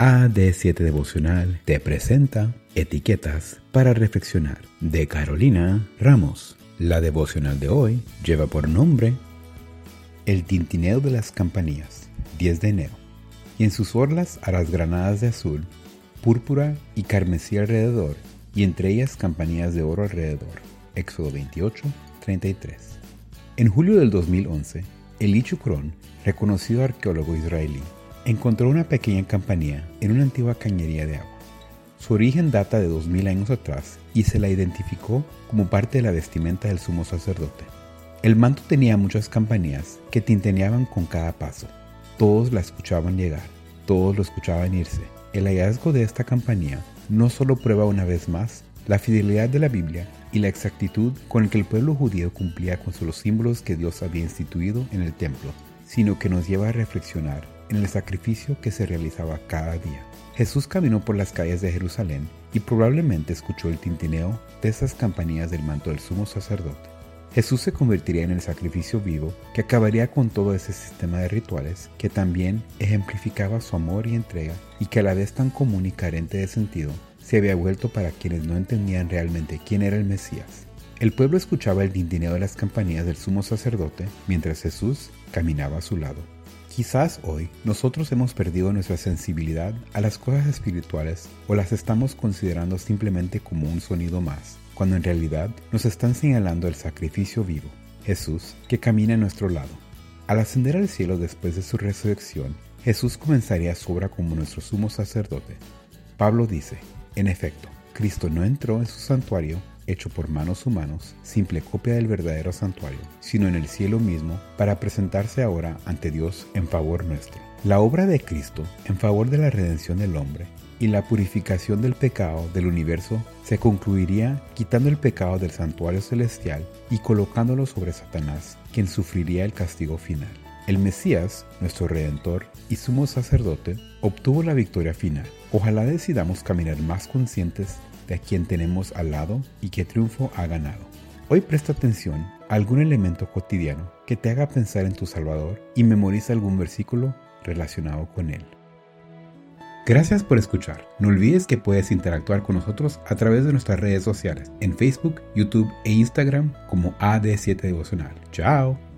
AD7 Devocional te presenta Etiquetas para Reflexionar de Carolina Ramos. La devocional de hoy lleva por nombre El tintineo de las campanillas, 10 de enero. Y en sus orlas harás granadas de azul, púrpura y carmesí alrededor, y entre ellas campanillas de oro alrededor. Éxodo 28, 33. En julio del 2011, Elichu Kron, reconocido arqueólogo israelí, encontró una pequeña campanilla en una antigua cañería de agua. Su origen data de 2000 años atrás y se la identificó como parte de la vestimenta del sumo sacerdote. El manto tenía muchas campanillas que tinteneaban con cada paso. Todos la escuchaban llegar, todos lo escuchaban irse. El hallazgo de esta campanilla no solo prueba una vez más la fidelidad de la Biblia y la exactitud con que el pueblo judío cumplía con los símbolos que Dios había instituido en el templo, sino que nos lleva a reflexionar en el sacrificio que se realizaba cada día. Jesús caminó por las calles de Jerusalén y probablemente escuchó el tintineo de esas campanillas del manto del sumo sacerdote. Jesús se convertiría en el sacrificio vivo que acabaría con todo ese sistema de rituales que también ejemplificaba su amor y entrega y que a la vez tan común y carente de sentido se había vuelto para quienes no entendían realmente quién era el Mesías. El pueblo escuchaba el tintineo de las campanillas del sumo sacerdote mientras Jesús caminaba a su lado. Quizás hoy nosotros hemos perdido nuestra sensibilidad a las cosas espirituales o las estamos considerando simplemente como un sonido más, cuando en realidad nos están señalando el sacrificio vivo, Jesús, que camina a nuestro lado. Al ascender al cielo después de su resurrección, Jesús comenzaría su obra como nuestro sumo sacerdote. Pablo dice, en efecto, Cristo no entró en su santuario hecho por manos humanos, simple copia del verdadero santuario, sino en el cielo mismo, para presentarse ahora ante Dios en favor nuestro. La obra de Cristo en favor de la redención del hombre y la purificación del pecado del universo se concluiría quitando el pecado del santuario celestial y colocándolo sobre Satanás, quien sufriría el castigo final. El Mesías, nuestro Redentor y sumo sacerdote, obtuvo la victoria final. Ojalá decidamos caminar más conscientes a quien tenemos al lado y qué triunfo ha ganado. Hoy presta atención a algún elemento cotidiano que te haga pensar en tu Salvador y memoriza algún versículo relacionado con él. Gracias por escuchar. No olvides que puedes interactuar con nosotros a través de nuestras redes sociales en Facebook, YouTube e Instagram como AD7 Devocional. Chao.